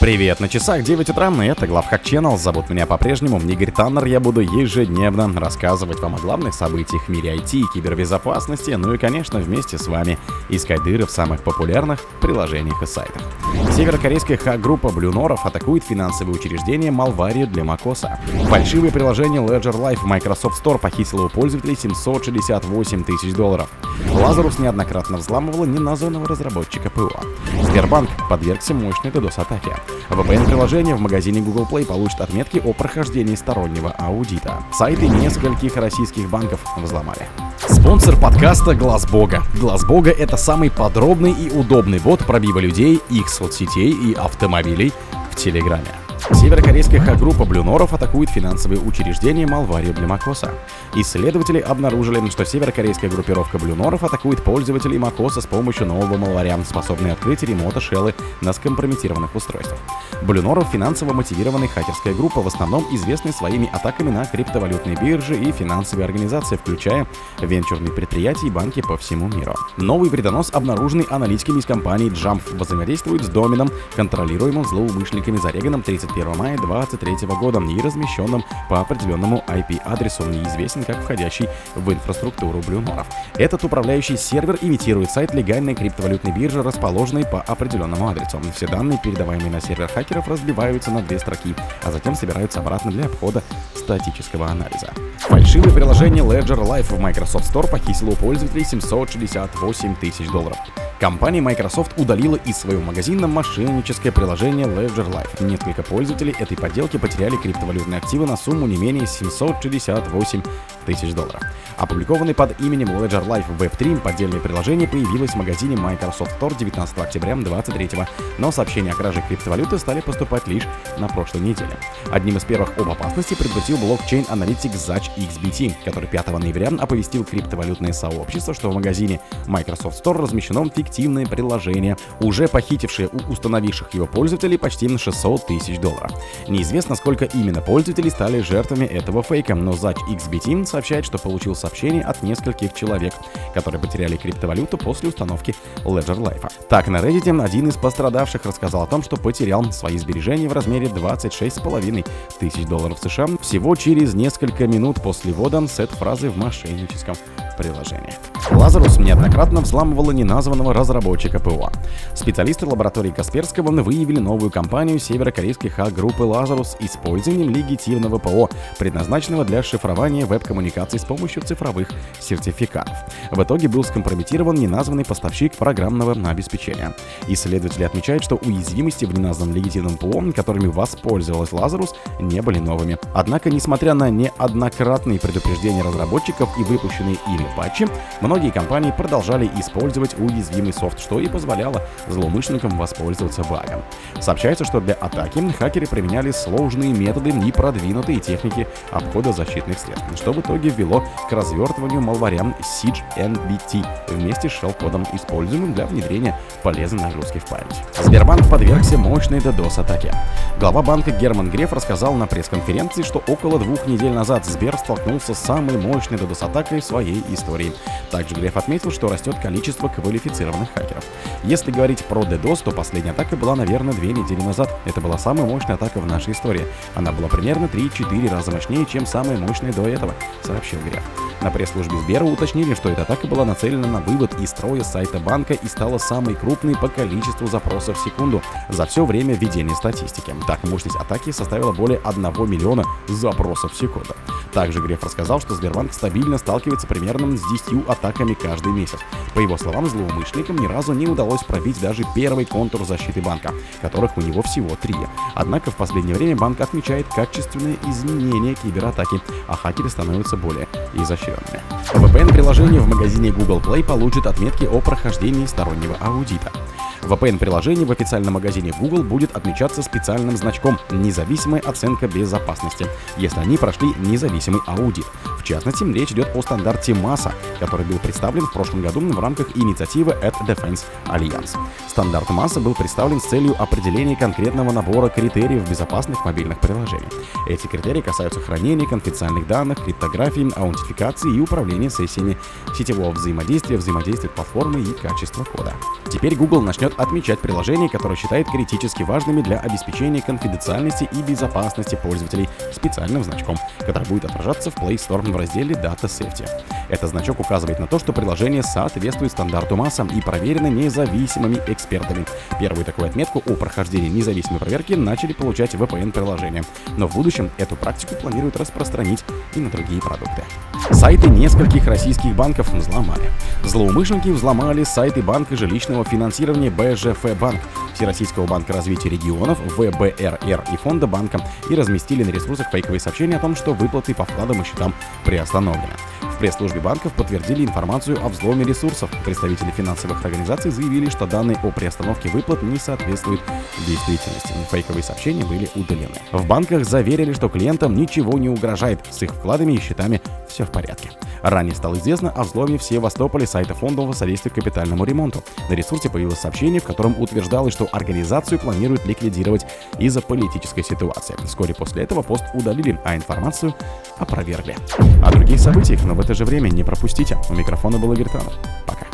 Привет, на часах 9 утра, и это Главхак Channel. Зовут меня по-прежнему Игорь Таннер. Я буду ежедневно рассказывать вам о главных событиях в мире IT и кибербезопасности, ну и, конечно, вместе с вами искать дыры в самых популярных приложениях и сайтах. Северокорейская хак-группа Norov атакует финансовые учреждения Malware для macOS. Фальшивое приложение Ledger Life в Microsoft Store похитило у пользователей 768 тысяч долларов. Lazarus неоднократно взламывала неназванного разработчика ПО. Сбербанк подвергся мощной DDoS-атаке. VPN-приложение в магазине Google Play получит отметки о прохождении стороннего аудита. Сайты нескольких российских банков взломали. Спонсор подкаста Глаз Бога. Глаз Бога это самый подробный и удобный бот пробива людей, их соцсетей и автомобилей в Телеграме. Северокорейская хак-группа Блюноров атакует финансовые учреждения Малварию для Макоса. Исследователи обнаружили, что северокорейская группировка Блюноров атакует пользователей Макоса с помощью нового малваря, способной открыть ремото-шеллы на скомпрометированных устройствах. Блюноров финансово мотивированная хакерская группа, в основном известная своими атаками на криптовалютные биржи и финансовые организации, включая венчурные предприятия и банки по всему миру. Новый вредонос, обнаруженный аналитиками из компании Jump, взаимодействует с доменом, контролируемым злоумышленниками Зареганом 31 мая 2023 года и размещенным по определенному IP-адресу, неизвестен как входящий в инфраструктуру Блюноров. Этот управляющий сервер имитирует сайт легальной криптовалютной биржи, расположенной по определенному адресу. Все данные, передаваемые на сервер хакеров разбиваются на две строки, а затем собираются обратно для обхода статического анализа. Фальшивое приложение Ledger Life в Microsoft Store похитило у пользователей 768 тысяч долларов. Компания Microsoft удалила из своего магазина мошенническое приложение Ledger Life. Несколько пользователей этой подделки потеряли криптовалютные активы на сумму не менее 768 тысяч долларов. Опубликованный под именем Ledger Life Web3 поддельное приложение появилось в магазине Microsoft Store 19 октября 2023, но сообщения о краже криптовалюты стали поступать лишь на прошлой неделе. Одним из первых об опасности предупредил блокчейн-аналитик Zach XBT, который 5 ноября оповестил криптовалютное сообщество, что в магазине Microsoft Store размещено фиктивное приложение, уже похитившее у установивших его пользователей почти на 600 тысяч долларов. Неизвестно, сколько именно пользователей стали жертвами этого фейка, но Zach XBT сообщает, что получил сообщение от нескольких человек, которые потеряли криптовалюту после установки Ledger Life. Так, на Reddit один из пострадавших рассказал о том, что потерял свои сбережения в размере 26,5 тысяч долларов США всего через несколько минут после ввода сет-фразы в мошенническом приложении. Лазарус неоднократно взламывала неназванного разработчика ПО. Специалисты лаборатории Касперского выявили новую компанию северокорейской хак-группы Лазарус использованием легитимного ПО, предназначенного для шифрования веб-коммуникаций с помощью цифровых сертификатов. В итоге был скомпрометирован неназванный поставщик программного обеспечения. Исследователи отмечают, что уязвимости в неназванном легитимном ПО, которыми воспользовалась Лазарус, не были новыми. Однако, несмотря на неоднократные предупреждения разработчиков и выпущенные ими патчи, многие компании продолжали использовать уязвимый софт, что и позволяло злоумышленникам воспользоваться багом. Сообщается, что для атаки хакеры применяли сложные методы и продвинутые техники обхода защитных средств, что в итоге ввело к развертыванию малварям Siege NBT вместе с шелл-кодом, используемым для внедрения полезной нагрузки в память. Сбербанк подвергся мощной DDoS-атаке. Глава банка Герман Греф рассказал на пресс-конференции, что около двух недель назад Сбер столкнулся с самой мощной DDoS-атакой в своей истории. Также Греф отметил, что растет количество квалифицированных хакеров. Если говорить про DDoS, то последняя атака была, наверное, две недели назад. Это была самая мощная атака в нашей истории. Она была примерно 3-4 раза мощнее, чем самая мощная до этого, сообщил Греф. На пресс-службе Сбера уточнили, что эта атака была нацелена на вывод из строя сайта банка и стала самой крупной по количеству запросов в секунду за все время ведения статистики. Так, мощность атаки составила более 1 миллиона запросов в секунду. Также Греф рассказал, что Сбербанк стабильно сталкивается примерно с 10 атаками каждый месяц. По его словам, злоумышленникам ни разу не удалось пробить даже первый контур защиты банка, которых у него всего три. Однако в последнее время банк отмечает качественные изменения кибератаки, а хакеры становятся более изощренными. VPN-приложение в магазине Google Play получит отметки о прохождении стороннего аудита. VPN-приложение в официальном магазине Google будет отмечаться специальным значком «Независимая оценка безопасности», если они прошли независимый аудит. В частности, речь идет о стандарте MASA, который был представлен в прошлом году в рамках инициативы App Defense Alliance. Стандарт MASA был представлен с целью определения конкретного набора критериев безопасных мобильных приложений. Эти критерии касаются хранения конфиденциальных данных, криптографии, аутентификации и управления сессиями, сетевого взаимодействия, взаимодействия платформы и качества кода. Теперь Google начнет начнет отмечать приложения, которые считает критически важными для обеспечения конфиденциальности и безопасности пользователей специальным значком, который будет отражаться в Play Store в разделе Data Safety. Этот значок указывает на то, что приложение соответствует стандарту масса и проверено независимыми экспертами. Первую такую отметку о прохождении независимой проверки начали получать VPN-приложения, но в будущем эту практику планируют распространить и на другие продукты. Сайты нескольких российских банков взломали. Злоумышленники взломали сайты банка жилищного финансирования БЖФ Банк, Всероссийского банка развития регионов, ВБРР и Фонда банка и разместили на ресурсах фейковые сообщения о том, что выплаты по вкладам и счетам приостановлены пресс-службе банков подтвердили информацию о взломе ресурсов. Представители финансовых организаций заявили, что данные о приостановке выплат не соответствуют действительности. Фейковые сообщения были удалены. В банках заверили, что клиентам ничего не угрожает. С их вкладами и счетами все в порядке. Ранее стало известно о взломе в Севастополе сайта фондового содействия капитальному ремонту. На ресурсе появилось сообщение, в котором утверждалось, что организацию планируют ликвидировать из-за политической ситуации. Вскоре после этого пост удалили, а информацию опровергли. О других событиях, но в это же время не пропустите. У микрофона был Игорь Танов. Пока.